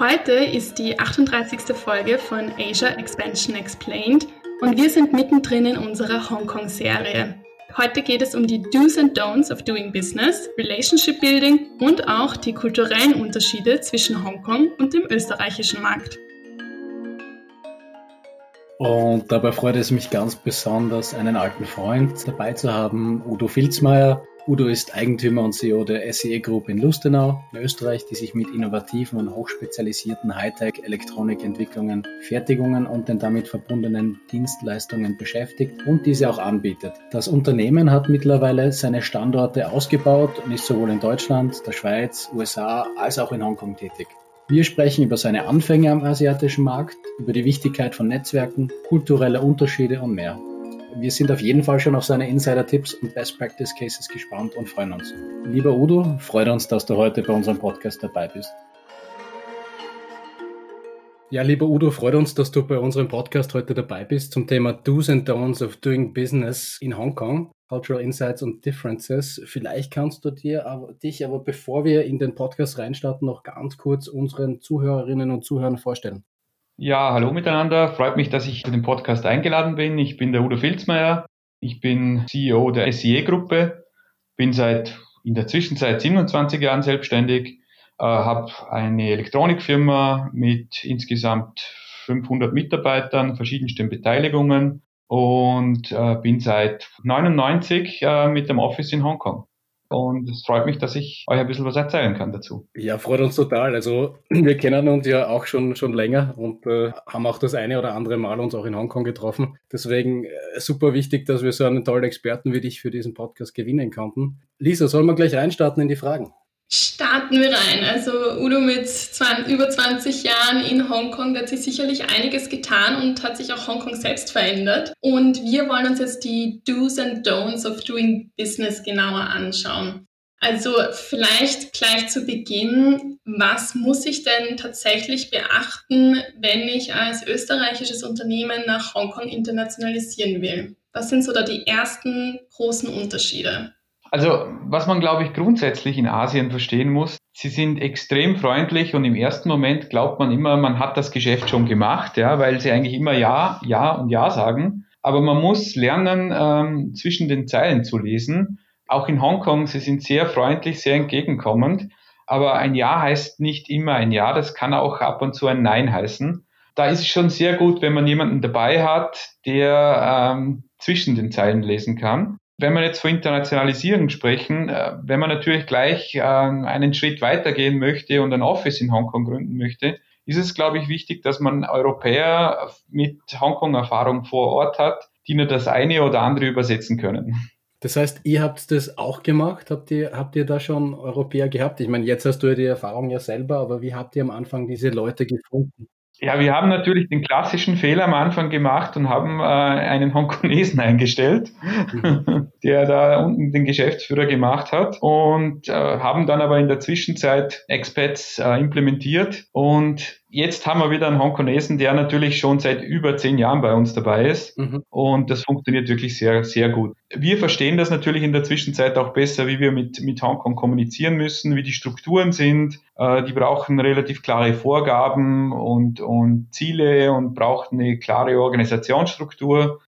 Heute ist die 38. Folge von Asia Expansion Explained und wir sind mittendrin in unserer Hongkong-Serie. Heute geht es um die Do's and Don'ts of Doing Business, Relationship Building und auch die kulturellen Unterschiede zwischen Hongkong und dem österreichischen Markt. Und dabei freut es mich ganz besonders, einen alten Freund dabei zu haben, Udo Filzmeier. Udo ist Eigentümer und CEO der SEE Group in Lustenau in Österreich, die sich mit innovativen und hochspezialisierten Hightech-Elektronikentwicklungen, Fertigungen und den damit verbundenen Dienstleistungen beschäftigt und diese auch anbietet. Das Unternehmen hat mittlerweile seine Standorte ausgebaut und ist sowohl in Deutschland, der Schweiz, USA als auch in Hongkong tätig. Wir sprechen über seine Anfänge am asiatischen Markt, über die Wichtigkeit von Netzwerken, kulturelle Unterschiede und mehr. Wir sind auf jeden Fall schon auf seine Insider-Tipps und Best Practice Cases gespannt und freuen uns. Lieber Udo, freut uns, dass du heute bei unserem Podcast dabei bist. Ja, lieber Udo, freut uns, dass du bei unserem Podcast heute dabei bist zum Thema Do's and Don'ts of Doing Business in Hongkong. Cultural Insights und Differences. Vielleicht kannst du dir aber, dich aber, bevor wir in den Podcast reinstarten, noch ganz kurz unseren Zuhörerinnen und Zuhörern vorstellen. Ja, hallo miteinander. Freut mich, dass ich zu dem Podcast eingeladen bin. Ich bin der Udo Filzmeier. Ich bin CEO der SIE-Gruppe. Bin seit in der Zwischenzeit 27 Jahren selbstständig. Äh, habe eine Elektronikfirma mit insgesamt 500 Mitarbeitern, verschiedensten Beteiligungen und äh, bin seit 99 äh, mit dem Office in Hongkong. Und es freut mich, dass ich euch ein bisschen was erzählen kann dazu. Ja, freut uns total. Also wir kennen uns ja auch schon, schon länger und äh, haben auch das eine oder andere Mal uns auch in Hongkong getroffen. Deswegen äh, super wichtig, dass wir so einen tollen Experten wie dich für diesen Podcast gewinnen konnten. Lisa, sollen wir gleich reinstarten in die Fragen? Starten wir rein. Also Udo mit 20, über 20 Jahren in Hongkong, da hat sich sicherlich einiges getan und hat sich auch Hongkong selbst verändert. Und wir wollen uns jetzt die Do's and Don'ts of Doing Business genauer anschauen. Also vielleicht gleich zu Beginn, was muss ich denn tatsächlich beachten, wenn ich als österreichisches Unternehmen nach Hongkong internationalisieren will? Was sind so da die ersten großen Unterschiede? Also, was man, glaube ich, grundsätzlich in Asien verstehen muss, sie sind extrem freundlich und im ersten Moment glaubt man immer, man hat das Geschäft schon gemacht, ja, weil sie eigentlich immer Ja, Ja und Ja sagen. Aber man muss lernen, ähm, zwischen den Zeilen zu lesen. Auch in Hongkong, sie sind sehr freundlich, sehr entgegenkommend. Aber ein Ja heißt nicht immer ein Ja, das kann auch ab und zu ein Nein heißen. Da ist es schon sehr gut, wenn man jemanden dabei hat, der ähm, zwischen den Zeilen lesen kann wenn wir jetzt von Internationalisierung sprechen, äh, wenn man natürlich gleich äh, einen Schritt weitergehen möchte und ein Office in Hongkong gründen möchte, ist es, glaube ich, wichtig, dass man Europäer mit Hongkong-Erfahrung vor Ort hat, die nur das eine oder andere übersetzen können. Das heißt, ihr habt das auch gemacht? Habt ihr, habt ihr da schon Europäer gehabt? Ich meine, jetzt hast du ja die Erfahrung ja selber, aber wie habt ihr am Anfang diese Leute gefunden? Ja, wir haben natürlich den klassischen Fehler am Anfang gemacht und haben äh, einen Hongkonesen eingestellt, der da unten den Geschäftsführer gemacht hat und äh, haben dann aber in der Zwischenzeit Expats äh, implementiert und Jetzt haben wir wieder einen Hongkonesen, der natürlich schon seit über zehn Jahren bei uns dabei ist. Mhm. Und das funktioniert wirklich sehr, sehr gut. Wir verstehen das natürlich in der Zwischenzeit auch besser, wie wir mit, mit Hongkong kommunizieren müssen, wie die Strukturen sind. Äh, die brauchen relativ klare Vorgaben und, und Ziele und brauchen eine klare Organisationsstruktur.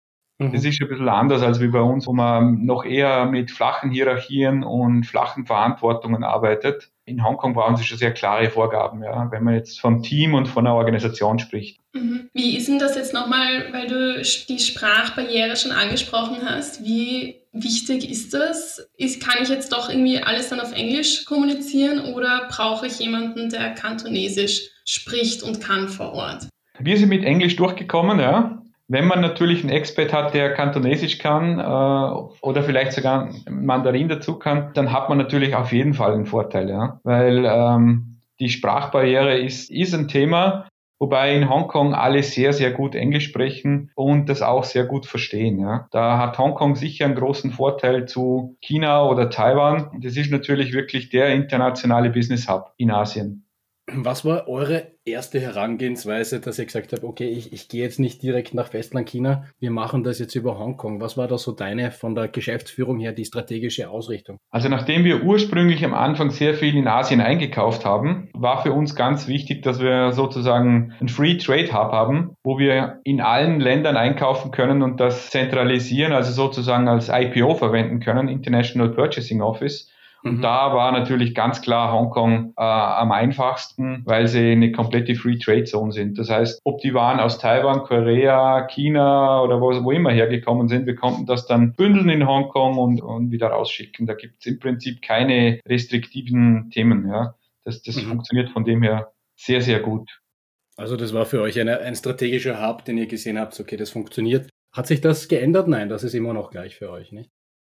Mhm. Das ist ein bisschen anders als wie bei uns, wo man noch eher mit flachen Hierarchien und flachen Verantwortungen arbeitet. In Hongkong brauchen sie schon sehr klare Vorgaben, ja, wenn man jetzt vom Team und von einer Organisation spricht. Mhm. Wie ist denn das jetzt nochmal, weil du die Sprachbarriere schon angesprochen hast? Wie wichtig ist das? Ist, kann ich jetzt doch irgendwie alles dann auf Englisch kommunizieren oder brauche ich jemanden, der Kantonesisch spricht und kann vor Ort? Wir sind mit Englisch durchgekommen, ja. Wenn man natürlich einen Expert hat, der Kantonesisch kann äh, oder vielleicht sogar Mandarin dazu kann, dann hat man natürlich auf jeden Fall einen Vorteil, ja. Weil ähm, die Sprachbarriere ist, ist ein Thema, wobei in Hongkong alle sehr, sehr gut Englisch sprechen und das auch sehr gut verstehen. Ja. Da hat Hongkong sicher einen großen Vorteil zu China oder Taiwan. Das ist natürlich wirklich der internationale Business Hub in Asien. Was war eure erste Herangehensweise, dass ihr gesagt habt, okay, ich, ich gehe jetzt nicht direkt nach Festland China, wir machen das jetzt über Hongkong. Was war da so deine von der Geschäftsführung her die strategische Ausrichtung? Also nachdem wir ursprünglich am Anfang sehr viel in Asien eingekauft haben, war für uns ganz wichtig, dass wir sozusagen ein Free Trade Hub haben, wo wir in allen Ländern einkaufen können und das zentralisieren, also sozusagen als IPO verwenden können, International Purchasing Office und mhm. da war natürlich ganz klar Hongkong äh, am einfachsten, weil sie eine komplette Free Trade Zone sind. Das heißt, ob die Waren aus Taiwan, Korea, China oder wo, wo immer hergekommen sind, wir konnten das dann bündeln in Hongkong und, und wieder rausschicken. Da gibt es im Prinzip keine restriktiven Themen. Ja. Das, das mhm. funktioniert von dem her sehr, sehr gut. Also das war für euch eine, ein strategischer Hub, den ihr gesehen habt, okay, das funktioniert. Hat sich das geändert? Nein, das ist immer noch gleich für euch, nicht?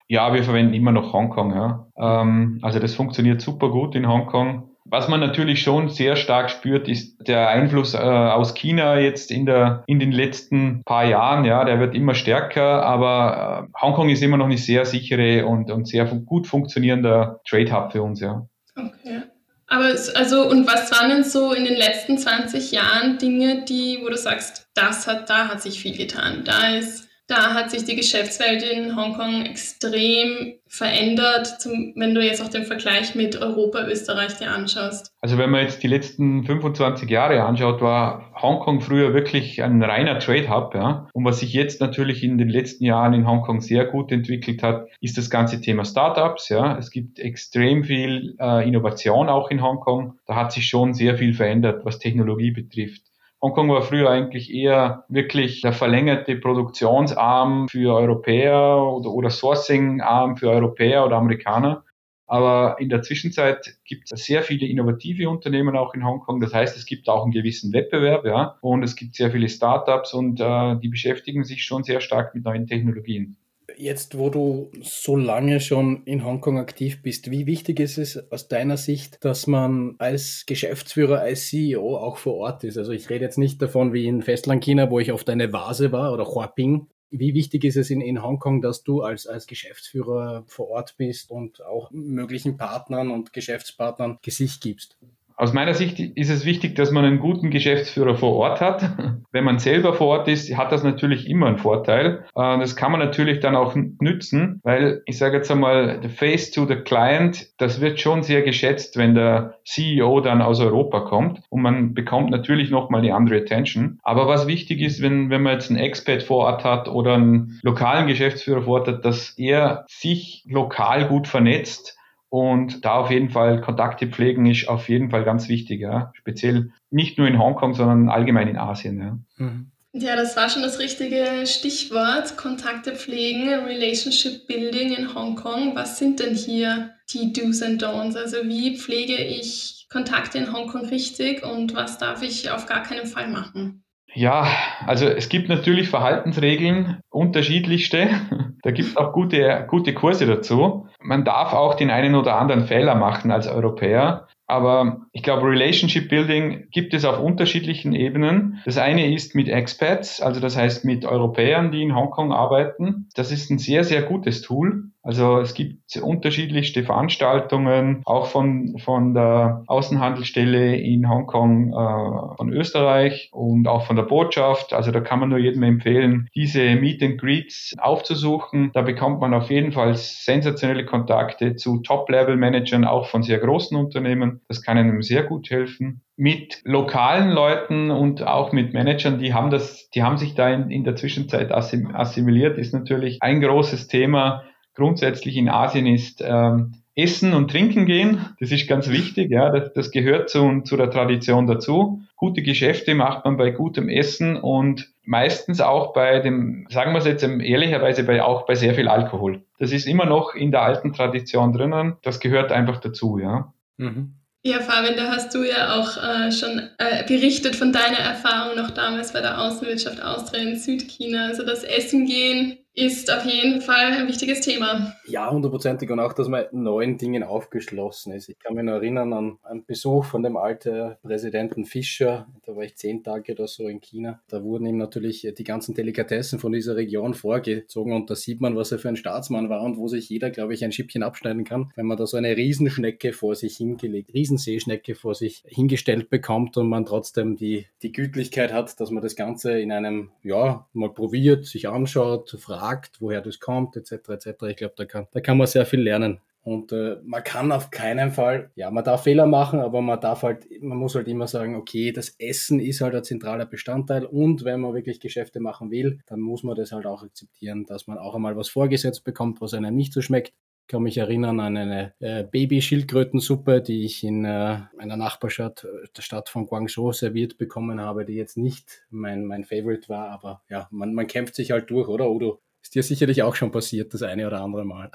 Ja, wir verwenden immer noch Hongkong. Ja. Ähm, also das funktioniert super gut in Hongkong. Was man natürlich schon sehr stark spürt, ist der Einfluss äh, aus China jetzt in der in den letzten paar Jahren. Ja, der wird immer stärker, aber äh, Hongkong ist immer noch eine sehr sichere und, und sehr gut funktionierender Trade Hub für uns. Ja. Okay. Aber also und was waren denn so in den letzten 20 Jahren Dinge, die, wo du sagst, das hat, da hat sich viel getan, da ist da hat sich die Geschäftswelt in Hongkong extrem verändert, zum, wenn du jetzt auch den Vergleich mit Europa, Österreich dir anschaust? Also wenn man jetzt die letzten 25 Jahre anschaut, war Hongkong früher wirklich ein reiner Trade Hub. Ja? Und was sich jetzt natürlich in den letzten Jahren in Hongkong sehr gut entwickelt hat, ist das ganze Thema Startups. Ja? Es gibt extrem viel äh, Innovation auch in Hongkong. Da hat sich schon sehr viel verändert, was Technologie betrifft. Hongkong war früher eigentlich eher wirklich der verlängerte Produktionsarm für Europäer oder, oder Sourcing-Arm für Europäer oder Amerikaner. Aber in der Zwischenzeit gibt es sehr viele innovative Unternehmen auch in Hongkong. Das heißt, es gibt auch einen gewissen Wettbewerb, ja. Und es gibt sehr viele Startups und äh, die beschäftigen sich schon sehr stark mit neuen Technologien. Jetzt, wo du so lange schon in Hongkong aktiv bist, wie wichtig ist es aus deiner Sicht, dass man als Geschäftsführer, als CEO auch vor Ort ist? Also ich rede jetzt nicht davon wie in Festlandchina, wo ich auf deine Vase war oder Huaping. Wie wichtig ist es in, in Hongkong, dass du als, als Geschäftsführer vor Ort bist und auch möglichen Partnern und Geschäftspartnern Gesicht gibst? Aus meiner Sicht ist es wichtig, dass man einen guten Geschäftsführer vor Ort hat. Wenn man selber vor Ort ist, hat das natürlich immer einen Vorteil. Äh, das kann man natürlich dann auch nützen, weil ich sage jetzt einmal, the face to the client, das wird schon sehr geschätzt, wenn der CEO dann aus Europa kommt und man bekommt natürlich nochmal eine andere Attention. Aber was wichtig ist, wenn, wenn man jetzt einen Expert vor Ort hat oder einen lokalen Geschäftsführer vor Ort hat, dass er sich lokal gut vernetzt und da auf jeden Fall Kontakte pflegen ist auf jeden Fall ganz wichtig, ja. Speziell nicht nur in Hongkong, sondern allgemein in Asien, ja. Mhm. Ja, das war schon das richtige Stichwort. Kontakte pflegen, Relationship Building in Hongkong. Was sind denn hier die Do's and Don'ts? Also wie pflege ich Kontakte in Hongkong richtig und was darf ich auf gar keinen Fall machen? Ja, also es gibt natürlich Verhaltensregeln, unterschiedlichste. Da gibt es auch gute, gute Kurse dazu. Man darf auch den einen oder anderen Fehler machen als Europäer. Aber ich glaube, Relationship Building gibt es auf unterschiedlichen Ebenen. Das eine ist mit Expats, also das heißt mit Europäern, die in Hongkong arbeiten. Das ist ein sehr, sehr gutes Tool. Also es gibt unterschiedlichste Veranstaltungen, auch von, von der Außenhandelsstelle in Hongkong äh, von Österreich und auch von der Botschaft. Also da kann man nur jedem empfehlen, diese Meet and Greets aufzusuchen. Da bekommt man auf jeden Fall sensationelle Kontakte zu Top-Level-Managern, auch von sehr großen Unternehmen. Das kann einem sehr gut helfen mit lokalen Leuten und auch mit Managern, die haben das, die haben sich da in, in der Zwischenzeit assimiliert, ist natürlich ein großes Thema grundsätzlich in Asien ist ähm, Essen und Trinken gehen. Das ist ganz wichtig, ja, das, das gehört zu, zu der Tradition dazu. Gute Geschäfte macht man bei gutem Essen und meistens auch bei dem, sagen wir es jetzt ehrlicherweise, bei, auch bei sehr viel Alkohol. Das ist immer noch in der alten Tradition drinnen. Das gehört einfach dazu, ja. Mhm. Ja, Fabian, da hast du ja auch äh, schon äh, berichtet von deiner Erfahrung noch damals bei der Außenwirtschaft Austria in Südchina. Also das Essen gehen ist auf jeden Fall ein wichtiges Thema. Ja, hundertprozentig. Und auch, dass man neuen Dingen aufgeschlossen ist. Ich kann mich noch erinnern an einen Besuch von dem alten Präsidenten Fischer. Da war ich zehn Tage oder so in China. Da wurden ihm natürlich die ganzen Delikatessen von dieser Region vorgezogen. Und da sieht man, was er für ein Staatsmann war und wo sich jeder, glaube ich, ein Schippchen abschneiden kann, wenn man da so eine Riesenschnecke vor sich hingelegt, Riesenseeschnecke vor sich hingestellt bekommt und man trotzdem die, die Gütlichkeit hat, dass man das Ganze in einem, ja, mal probiert, sich anschaut, fragt, fragt, woher das kommt, etc. etc. Ich glaube, da kann, da kann man sehr viel lernen. Und äh, man kann auf keinen Fall, ja, man darf Fehler machen, aber man darf halt, man muss halt immer sagen, okay, das Essen ist halt ein zentraler Bestandteil und wenn man wirklich Geschäfte machen will, dann muss man das halt auch akzeptieren, dass man auch einmal was vorgesetzt bekommt, was einem nicht so schmeckt. Ich kann mich erinnern an eine äh, Baby-Schildkrötensuppe, die ich in äh, einer Nachbarstadt, äh, der Stadt von Guangzhou, serviert bekommen habe, die jetzt nicht mein, mein Favorite war, aber ja, man, man kämpft sich halt durch, oder Udo? Ist dir sicherlich auch schon passiert, das eine oder andere Mal.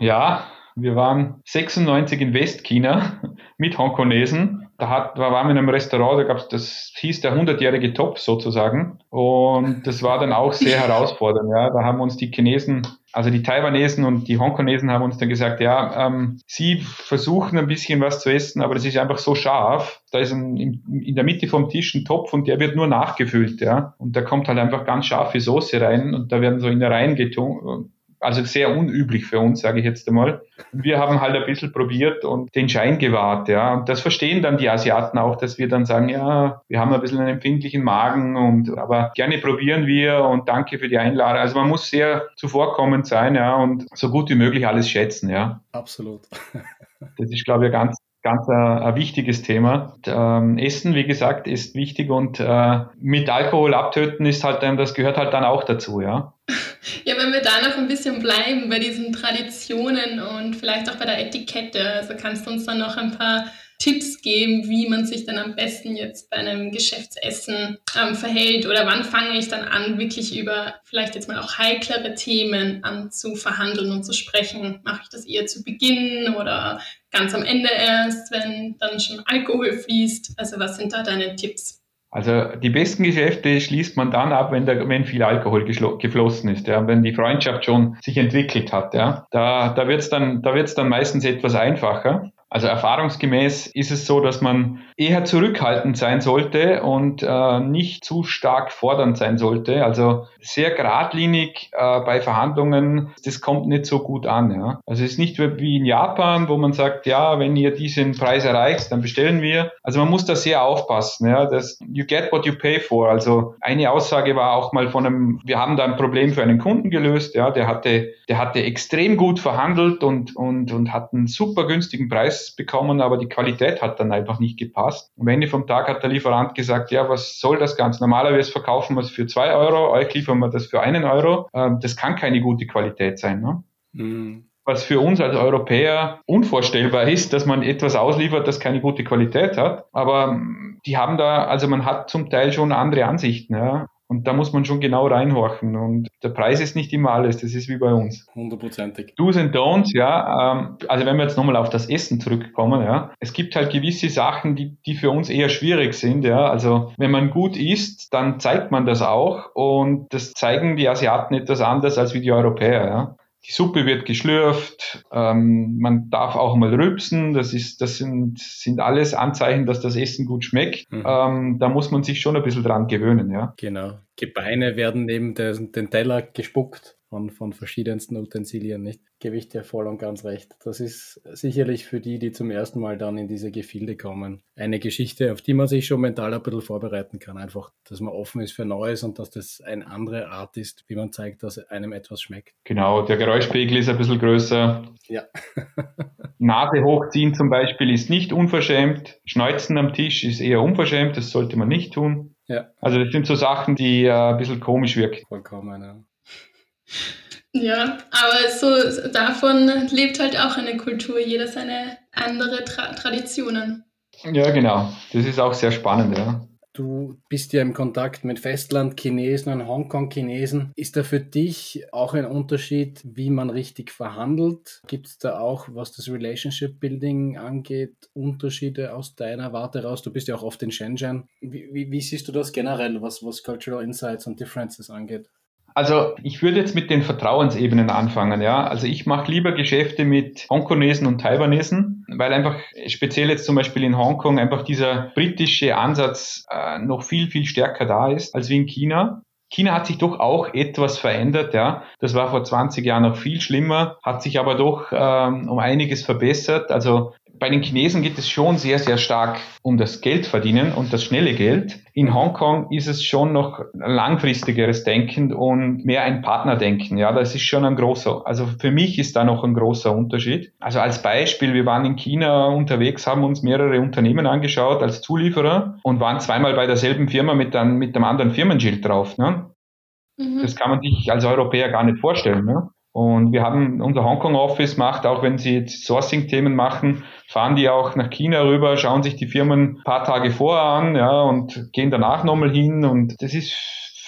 Ja, wir waren 96 in Westchina mit Hongkonesen. Da, hat, da waren wir in einem Restaurant, da gab's, das hieß der 100-jährige Top sozusagen. Und das war dann auch sehr herausfordernd. Ja. Da haben uns die Chinesen also die Taiwanesen und die Hongkonesen haben uns dann gesagt, ja, ähm, sie versuchen ein bisschen was zu essen, aber das ist einfach so scharf. Da ist ein, in, in, der Mitte vom Tisch ein Topf und der wird nur nachgefüllt, ja. Und da kommt halt einfach ganz scharfe Soße rein und da werden so Innereien getun, also sehr unüblich für uns, sage ich jetzt einmal. Wir haben halt ein bisschen probiert und den Schein gewahrt, ja. Und das verstehen dann die Asiaten auch, dass wir dann sagen, ja, wir haben ein bisschen einen empfindlichen Magen und aber gerne probieren wir und danke für die Einladung. Also man muss sehr zuvorkommend sein, ja, und so gut wie möglich alles schätzen, ja. Absolut. Das ist, glaube ich, ganz ganz ein, ein wichtiges Thema. Ähm, Essen, wie gesagt, ist wichtig und äh, mit Alkohol abtöten ist halt, das gehört halt dann auch dazu, ja. Ja, wenn wir da noch ein bisschen bleiben bei diesen Traditionen und vielleicht auch bei der Etikette, also kannst du uns dann noch ein paar Tipps geben, wie man sich dann am besten jetzt bei einem Geschäftsessen ähm, verhält oder wann fange ich dann an, wirklich über vielleicht jetzt mal auch heiklere Themen an zu verhandeln und zu sprechen? Mache ich das eher zu Beginn oder ganz am Ende erst, wenn dann schon Alkohol fließt? Also was sind da deine Tipps? Also die besten Geschäfte schließt man dann ab, wenn, der, wenn viel Alkohol geflossen ist, ja, wenn die Freundschaft schon sich entwickelt hat. Ja. Da, da wird's dann, da dann meistens etwas einfacher. Also erfahrungsgemäß ist es so, dass man eher zurückhaltend sein sollte und äh, nicht zu stark fordernd sein sollte. Also sehr geradlinig äh, bei Verhandlungen, das kommt nicht so gut an. Ja. Also es ist nicht wie in Japan, wo man sagt, ja, wenn ihr diesen Preis erreicht, dann bestellen wir. Also man muss da sehr aufpassen. Ja. Das, you get what you pay for. Also eine Aussage war auch mal von einem, wir haben da ein Problem für einen Kunden gelöst. Ja, der hatte, der hatte extrem gut verhandelt und und und hat einen super günstigen Preis bekommen, aber die Qualität hat dann einfach nicht gepasst. Am Ende vom Tag hat der Lieferant gesagt, ja, was soll das Ganze? Normalerweise verkaufen wir es für zwei Euro, euch liefern wir das für einen Euro. Ähm, das kann keine gute Qualität sein. Ne? Mhm was für uns als Europäer unvorstellbar ist, dass man etwas ausliefert, das keine gute Qualität hat. Aber die haben da, also man hat zum Teil schon andere Ansichten. Ja. Und da muss man schon genau reinhorchen. Und der Preis ist nicht immer alles, das ist wie bei uns. Hundertprozentig. Do's and Don'ts, ja. Ähm, also wenn wir jetzt nochmal auf das Essen zurückkommen, ja. Es gibt halt gewisse Sachen, die, die für uns eher schwierig sind, ja. Also wenn man gut isst, dann zeigt man das auch. Und das zeigen die Asiaten etwas anders als wie die Europäer, ja. Die Suppe wird geschlürft, ähm, man darf auch mal rülpsen, das, ist, das sind, sind alles Anzeichen, dass das Essen gut schmeckt. Mhm. Ähm, da muss man sich schon ein bisschen dran gewöhnen. Ja. Genau. Gebeine werden neben den, den Teller gespuckt von, von verschiedensten Utensilien, nicht? Gebe ich dir voll und ganz recht. Das ist sicherlich für die, die zum ersten Mal dann in diese Gefilde kommen, eine Geschichte, auf die man sich schon mental ein bisschen vorbereiten kann. Einfach, dass man offen ist für Neues und dass das eine andere Art ist, wie man zeigt, dass einem etwas schmeckt. Genau, der Geräuschpegel ist ein bisschen größer. Ja. Nase hochziehen zum Beispiel ist nicht unverschämt. Schneuzen am Tisch ist eher unverschämt, das sollte man nicht tun. Ja. Also das sind so Sachen, die äh, ein bisschen komisch wirken. Vollkommen, ja. Ja, aber so davon lebt halt auch eine Kultur, jeder seine andere Tra Traditionen. Ja, genau. Das ist auch sehr spannend, ja. Du bist ja im Kontakt mit Festland-Chinesen und Hongkong-Chinesen. Ist da für dich auch ein Unterschied, wie man richtig verhandelt? Gibt es da auch, was das Relationship Building angeht, Unterschiede aus deiner Warte raus? Du bist ja auch oft in Shenzhen. Wie, wie, wie siehst du das generell, was, was Cultural Insights und Differences angeht? Also ich würde jetzt mit den Vertrauensebenen anfangen, ja. Also ich mache lieber Geschäfte mit Hongkonesen und Taiwanesen, weil einfach speziell jetzt zum Beispiel in Hongkong einfach dieser britische Ansatz äh, noch viel, viel stärker da ist als wie in China. China hat sich doch auch etwas verändert, ja. Das war vor 20 Jahren noch viel schlimmer, hat sich aber doch ähm, um einiges verbessert. Also bei den Chinesen geht es schon sehr, sehr stark um das Geld verdienen und das schnelle Geld. In Hongkong ist es schon noch langfristigeres Denken und mehr ein Partnerdenken. Ja, das ist schon ein großer, also für mich ist da noch ein großer Unterschied. Also als Beispiel, wir waren in China unterwegs, haben uns mehrere Unternehmen angeschaut als Zulieferer und waren zweimal bei derselben Firma mit einem, mit einem anderen Firmenschild drauf. Ne? Mhm. Das kann man sich als Europäer gar nicht vorstellen. Ne? Und wir haben unser Hongkong-Office macht, auch wenn sie jetzt Sourcing-Themen machen, fahren die auch nach China rüber, schauen sich die Firmen ein paar Tage vorher an, ja, und gehen danach nochmal hin. Und das ist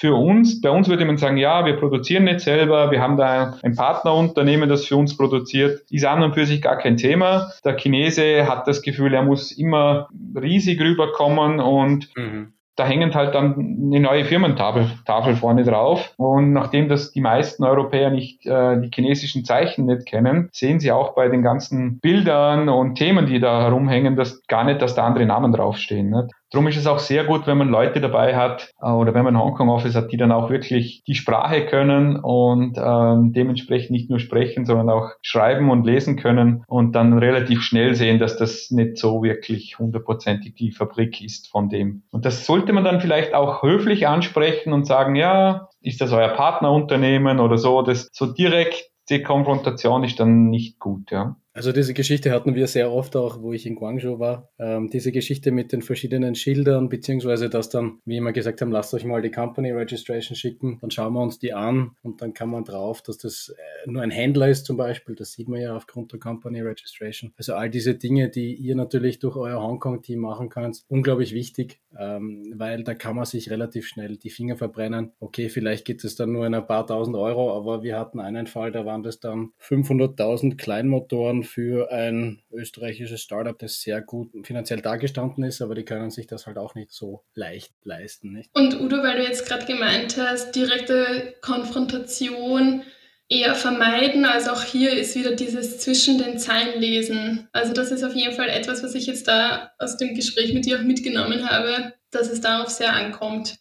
für uns, bei uns würde man sagen, ja, wir produzieren nicht selber, wir haben da ein Partnerunternehmen, das für uns produziert, ist an und für sich gar kein Thema. Der Chinese hat das Gefühl, er muss immer riesig rüberkommen und mhm da hängt halt dann eine neue Firmentafel Tafel vorne drauf. Und nachdem das die meisten Europäer nicht äh, die chinesischen Zeichen nicht kennen, sehen sie auch bei den ganzen Bildern und Themen, die da herumhängen, dass gar nicht, dass da andere Namen draufstehen. Nicht? Darum ist es auch sehr gut, wenn man Leute dabei hat äh, oder wenn man Hongkong-Office hat, die dann auch wirklich die Sprache können und ähm, dementsprechend nicht nur sprechen, sondern auch schreiben und lesen können und dann relativ schnell sehen, dass das nicht so wirklich hundertprozentig die Fabrik ist von dem. Und das sollte man dann vielleicht auch höflich ansprechen und sagen, ja, ist das euer Partnerunternehmen oder so, das so direkt die Konfrontation ist dann nicht gut, ja. Also diese Geschichte hatten wir sehr oft auch, wo ich in Guangzhou war. Ähm, diese Geschichte mit den verschiedenen Schildern, beziehungsweise dass dann, wie immer gesagt haben, lasst euch mal die Company Registration schicken, dann schauen wir uns die an und dann kann man drauf, dass das äh, nur ein Händler ist zum Beispiel. Das sieht man ja aufgrund der Company Registration. Also all diese Dinge, die ihr natürlich durch euer Hongkong-Team machen könnt, unglaublich wichtig, ähm, weil da kann man sich relativ schnell die Finger verbrennen. Okay, vielleicht geht es dann nur in ein paar tausend Euro, aber wir hatten einen Fall, da waren das dann 500.000 Kleinmotoren für ein österreichisches Startup, das sehr gut finanziell dargestanden ist, aber die können sich das halt auch nicht so leicht leisten. Nicht? Und Udo, weil du jetzt gerade gemeint hast, direkte Konfrontation eher vermeiden. Also auch hier ist wieder dieses zwischen den Zeilen lesen. Also das ist auf jeden Fall etwas, was ich jetzt da aus dem Gespräch mit dir auch mitgenommen habe, dass es darauf sehr ankommt.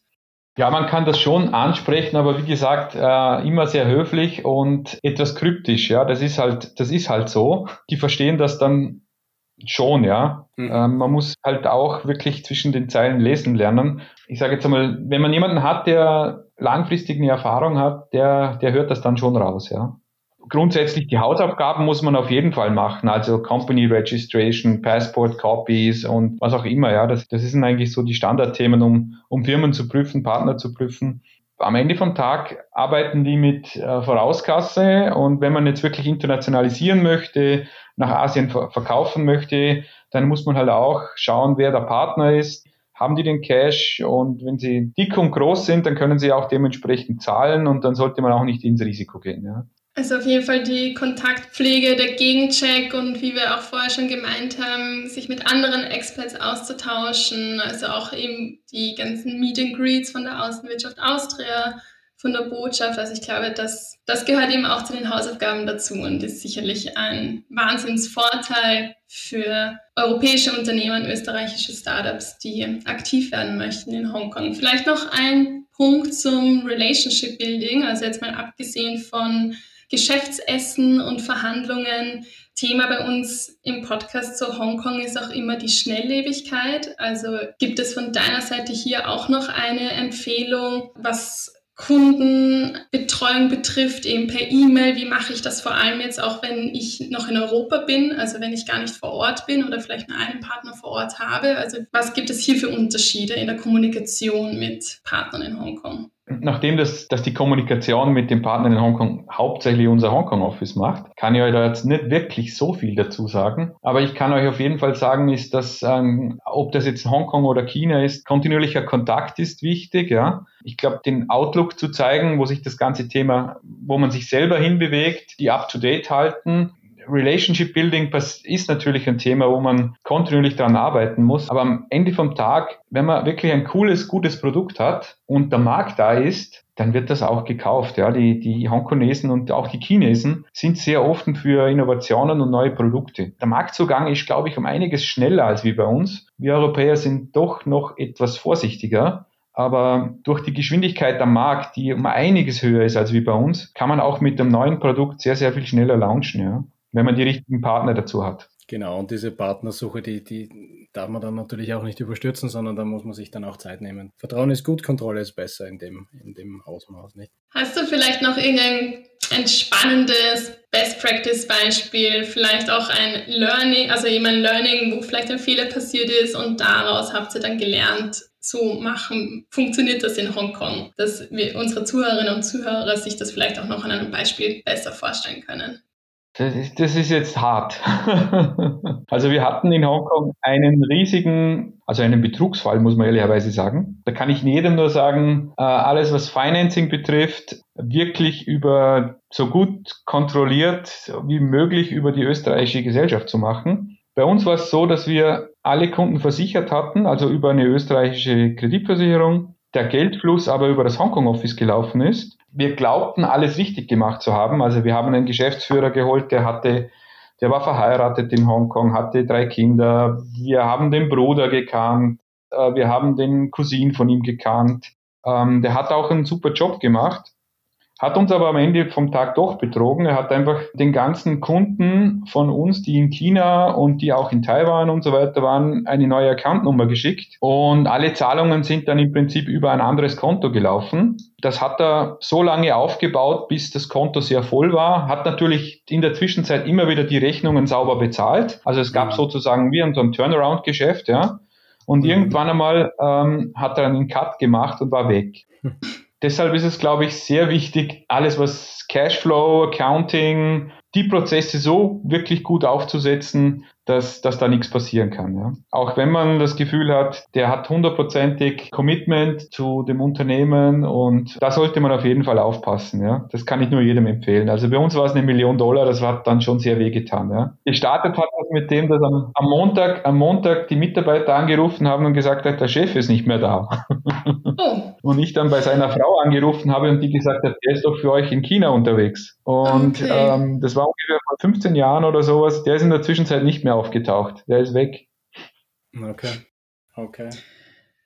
Ja, man kann das schon ansprechen, aber wie gesagt, äh, immer sehr höflich und etwas kryptisch. Ja, das ist halt, das ist halt so. Die verstehen das dann schon, ja. Mhm. Ähm, man muss halt auch wirklich zwischen den Zeilen lesen lernen. Ich sage jetzt einmal, wenn man jemanden hat, der langfristig eine Erfahrung hat, der, der hört das dann schon raus, ja grundsätzlich die Hausaufgaben muss man auf jeden Fall machen, also Company Registration, Passport Copies und was auch immer. Ja, das, das sind eigentlich so die Standardthemen, um, um Firmen zu prüfen, Partner zu prüfen. Am Ende vom Tag arbeiten die mit äh, Vorauskasse und wenn man jetzt wirklich internationalisieren möchte, nach Asien ver verkaufen möchte, dann muss man halt auch schauen, wer der Partner ist. Haben die den Cash und wenn sie dick und groß sind, dann können sie auch dementsprechend zahlen und dann sollte man auch nicht ins Risiko gehen. Ja. Also auf jeden Fall die Kontaktpflege, der Gegencheck und wie wir auch vorher schon gemeint haben, sich mit anderen Experts auszutauschen. Also auch eben die ganzen Meet and Greets von der Außenwirtschaft Austria, von der Botschaft. Also ich glaube, das, das gehört eben auch zu den Hausaufgaben dazu und ist sicherlich ein Wahnsinnsvorteil für europäische Unternehmen, österreichische Startups, die aktiv werden möchten in Hongkong. Vielleicht noch ein Punkt zum Relationship Building, also jetzt mal abgesehen von Geschäftsessen und Verhandlungen. Thema bei uns im Podcast zu Hongkong ist auch immer die Schnelllebigkeit. Also gibt es von deiner Seite hier auch noch eine Empfehlung, was Kundenbetreuung betrifft, eben per E-Mail, wie mache ich das vor allem jetzt auch, wenn ich noch in Europa bin, also wenn ich gar nicht vor Ort bin oder vielleicht nur einen Partner vor Ort habe. Also was gibt es hier für Unterschiede in der Kommunikation mit Partnern in Hongkong? Nachdem das, dass die Kommunikation mit den Partnern in Hongkong hauptsächlich unser Hongkong-Office macht, kann ich euch da jetzt nicht wirklich so viel dazu sagen. Aber ich kann euch auf jeden Fall sagen, ist, dass ähm, ob das jetzt Hongkong oder China ist, kontinuierlicher Kontakt ist wichtig. Ja, ich glaube, den Outlook zu zeigen, wo sich das ganze Thema, wo man sich selber hinbewegt, die up to date halten, Relationship Building ist natürlich ein Thema, wo man kontinuierlich daran arbeiten muss. Aber am Ende vom Tag, wenn man wirklich ein cooles, gutes Produkt hat und der Markt da ist, dann wird das auch gekauft. Ja, die, die Hongkonesen und auch die Chinesen sind sehr offen für Innovationen und neue Produkte. Der Marktzugang ist, glaube ich, um einiges schneller als wie bei uns. Wir Europäer sind doch noch etwas vorsichtiger. Aber durch die Geschwindigkeit am Markt, die um einiges höher ist als wie bei uns, kann man auch mit dem neuen Produkt sehr, sehr viel schneller launchen. Ja wenn man die richtigen Partner dazu hat. Genau, und diese Partnersuche, die, die darf man dann natürlich auch nicht überstürzen, sondern da muss man sich dann auch Zeit nehmen. Vertrauen ist gut, Kontrolle ist besser in dem, in dem Ausmaß, nicht? Hast du vielleicht noch irgendein ein spannendes Best Practice Beispiel, vielleicht auch ein Learning, also jemand Learning, wo vielleicht ein Fehler passiert ist und daraus habt ihr dann gelernt, so machen, funktioniert das in Hongkong, dass wir unsere Zuhörerinnen und Zuhörer sich das vielleicht auch noch an einem Beispiel besser vorstellen können. Das ist, das ist jetzt hart. also wir hatten in Hongkong einen riesigen, also einen Betrugsfall, muss man ehrlicherweise sagen. Da kann ich jedem nur sagen, äh, alles was Financing betrifft, wirklich über so gut kontrolliert wie möglich über die österreichische Gesellschaft zu machen. Bei uns war es so, dass wir alle Kunden versichert hatten, also über eine österreichische Kreditversicherung, der Geldfluss aber über das Hongkong Office gelaufen ist wir glaubten, alles richtig gemacht zu haben. Also wir haben einen Geschäftsführer geholt, der hatte, der war verheiratet in Hongkong, hatte drei Kinder. Wir haben den Bruder gekannt, äh, wir haben den Cousin von ihm gekannt. Ähm, der hat auch einen super Job gemacht. Hat uns aber am Ende vom Tag doch betrogen. Er hat einfach den ganzen Kunden von uns, die in China und die auch in Taiwan und so weiter waren, eine neue Accountnummer geschickt. Und alle Zahlungen sind dann im Prinzip über ein anderes Konto gelaufen. Das hat er so lange aufgebaut, bis das Konto sehr voll war. Hat natürlich in der Zwischenzeit immer wieder die Rechnungen sauber bezahlt. Also es gab ja. sozusagen wie so ein Turnaround-Geschäft, ja. Und mhm. irgendwann einmal ähm, hat er einen Cut gemacht und war weg. Deshalb ist es, glaube ich, sehr wichtig, alles was Cashflow, Accounting, die Prozesse so wirklich gut aufzusetzen, dass, dass da nichts passieren kann. Ja. Auch wenn man das Gefühl hat, der hat hundertprozentig Commitment zu dem Unternehmen und da sollte man auf jeden Fall aufpassen. Ja. Das kann ich nur jedem empfehlen. Also bei uns war es eine Million Dollar, das hat dann schon sehr wehgetan. Ja. Gestartet hat das mit dem, dass am, am Montag, am Montag die Mitarbeiter angerufen haben und gesagt hat, der Chef ist nicht mehr da. Oh. Und ich dann bei seiner Frau angerufen habe und die gesagt hat, der ist doch für euch in China unterwegs. Und okay. ähm, das war ungefähr vor 15 Jahren oder sowas. Der ist in der Zwischenzeit nicht mehr aufgetaucht. Der ist weg. Okay. Okay.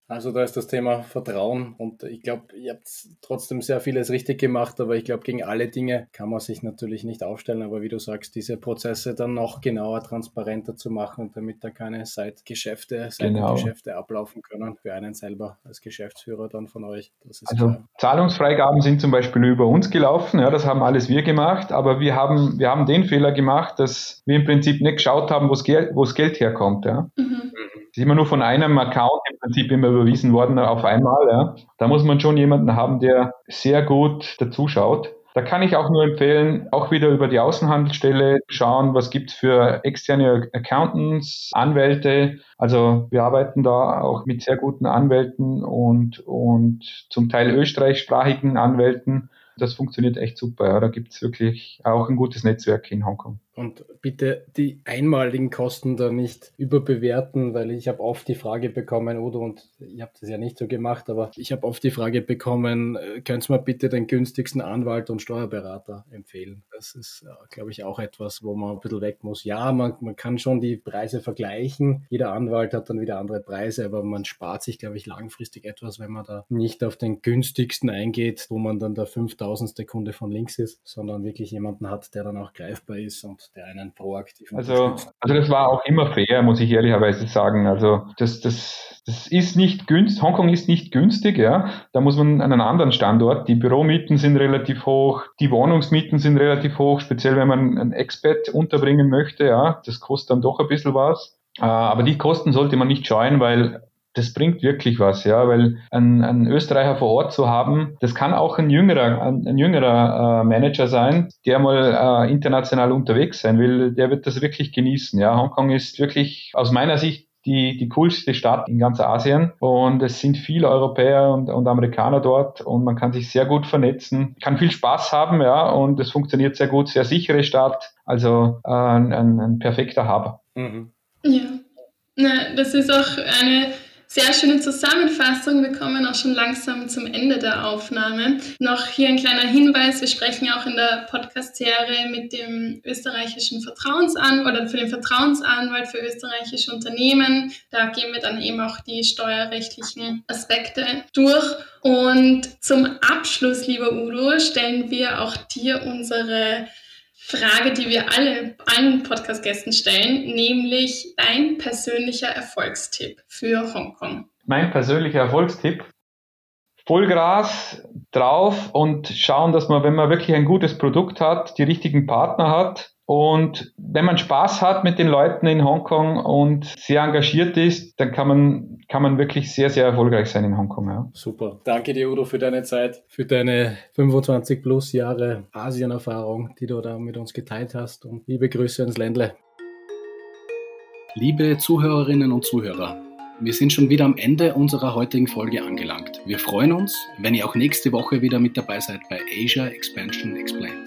Also da ist das Thema Vertrauen und ich glaube, ihr habt trotzdem sehr vieles richtig gemacht, aber ich glaube, gegen alle Dinge kann man sich natürlich nicht aufstellen, aber wie du sagst, diese Prozesse dann noch genauer, transparenter zu machen, damit da keine Seitgeschäfte, Seitengeschäfte genau. ablaufen können für einen selber als Geschäftsführer dann von euch. also klar. Zahlungsfreigaben sind zum Beispiel über uns gelaufen, ja, das haben alles wir gemacht, aber wir haben, wir haben den Fehler gemacht, dass wir im Prinzip nicht geschaut haben, wo das Geld, wo das Geld herkommt. Ja. Mhm ist immer nur von einem Account Prinzip immer überwiesen worden auf einmal. Ja. Da muss man schon jemanden haben, der sehr gut dazuschaut. Da kann ich auch nur empfehlen, auch wieder über die Außenhandelsstelle schauen, was gibt es für externe Accountants, Anwälte. Also wir arbeiten da auch mit sehr guten Anwälten und, und zum Teil österreichsprachigen Anwälten. Das funktioniert echt super. Ja. Da gibt es wirklich auch ein gutes Netzwerk in Hongkong. Und bitte die einmaligen Kosten da nicht überbewerten, weil ich habe oft die Frage bekommen, Udo, und ihr habt das ja nicht so gemacht, aber ich habe oft die Frage bekommen, äh, könnt ihr mir bitte den günstigsten Anwalt und Steuerberater empfehlen? Das ist, äh, glaube ich, auch etwas, wo man ein bisschen weg muss. Ja, man, man kann schon die Preise vergleichen. Jeder Anwalt hat dann wieder andere Preise, aber man spart sich, glaube ich, langfristig etwas, wenn man da nicht auf den günstigsten eingeht, wo man dann der 5000. Kunde von links ist, sondern wirklich jemanden hat, der dann auch greifbar ist und der einen proaktiv also, also das war auch immer fair, muss ich ehrlicherweise sagen. Also das, das, das ist nicht günstig, Hongkong ist nicht günstig, ja. Da muss man an einen anderen Standort. Die Büromieten sind relativ hoch, die Wohnungsmieten sind relativ hoch, speziell wenn man ein Expat unterbringen möchte, ja. Das kostet dann doch ein bisschen was. Äh, aber die Kosten sollte man nicht scheuen, weil das bringt wirklich was, ja, weil ein, ein Österreicher vor Ort zu haben, das kann auch ein jüngerer, ein, ein jüngerer äh, Manager sein, der mal äh, international unterwegs sein will, der wird das wirklich genießen, ja. Hongkong ist wirklich aus meiner Sicht die, die coolste Stadt in ganz Asien und es sind viele Europäer und, und Amerikaner dort und man kann sich sehr gut vernetzen, kann viel Spaß haben, ja, und es funktioniert sehr gut, sehr sichere Stadt, also äh, ein, ein, ein perfekter Hub. Mhm. Ja. Na, das ist auch eine sehr schöne Zusammenfassung. Wir kommen auch schon langsam zum Ende der Aufnahme. Noch hier ein kleiner Hinweis. Wir sprechen auch in der Podcast-Serie mit dem österreichischen Vertrauensanwalt oder für den Vertrauensanwalt für österreichische Unternehmen. Da gehen wir dann eben auch die steuerrechtlichen Aspekte durch. Und zum Abschluss, lieber Udo, stellen wir auch dir unsere Frage, die wir alle allen Podcast-Gästen stellen, nämlich dein persönlicher Erfolgstipp für Hongkong. Mein persönlicher Erfolgstipp? Vollgras drauf und schauen, dass man, wenn man wirklich ein gutes Produkt hat, die richtigen Partner hat und wenn man Spaß hat mit den Leuten in Hongkong und sehr engagiert ist, dann kann man, kann man wirklich sehr, sehr erfolgreich sein in Hongkong. Ja. Super. Danke dir, Udo, für deine Zeit, für deine 25 plus Jahre Asien-Erfahrung, die du da mit uns geteilt hast. Und liebe Grüße ins Ländle. Liebe Zuhörerinnen und Zuhörer, wir sind schon wieder am Ende unserer heutigen Folge angelangt. Wir freuen uns, wenn ihr auch nächste Woche wieder mit dabei seid bei Asia Expansion Explained.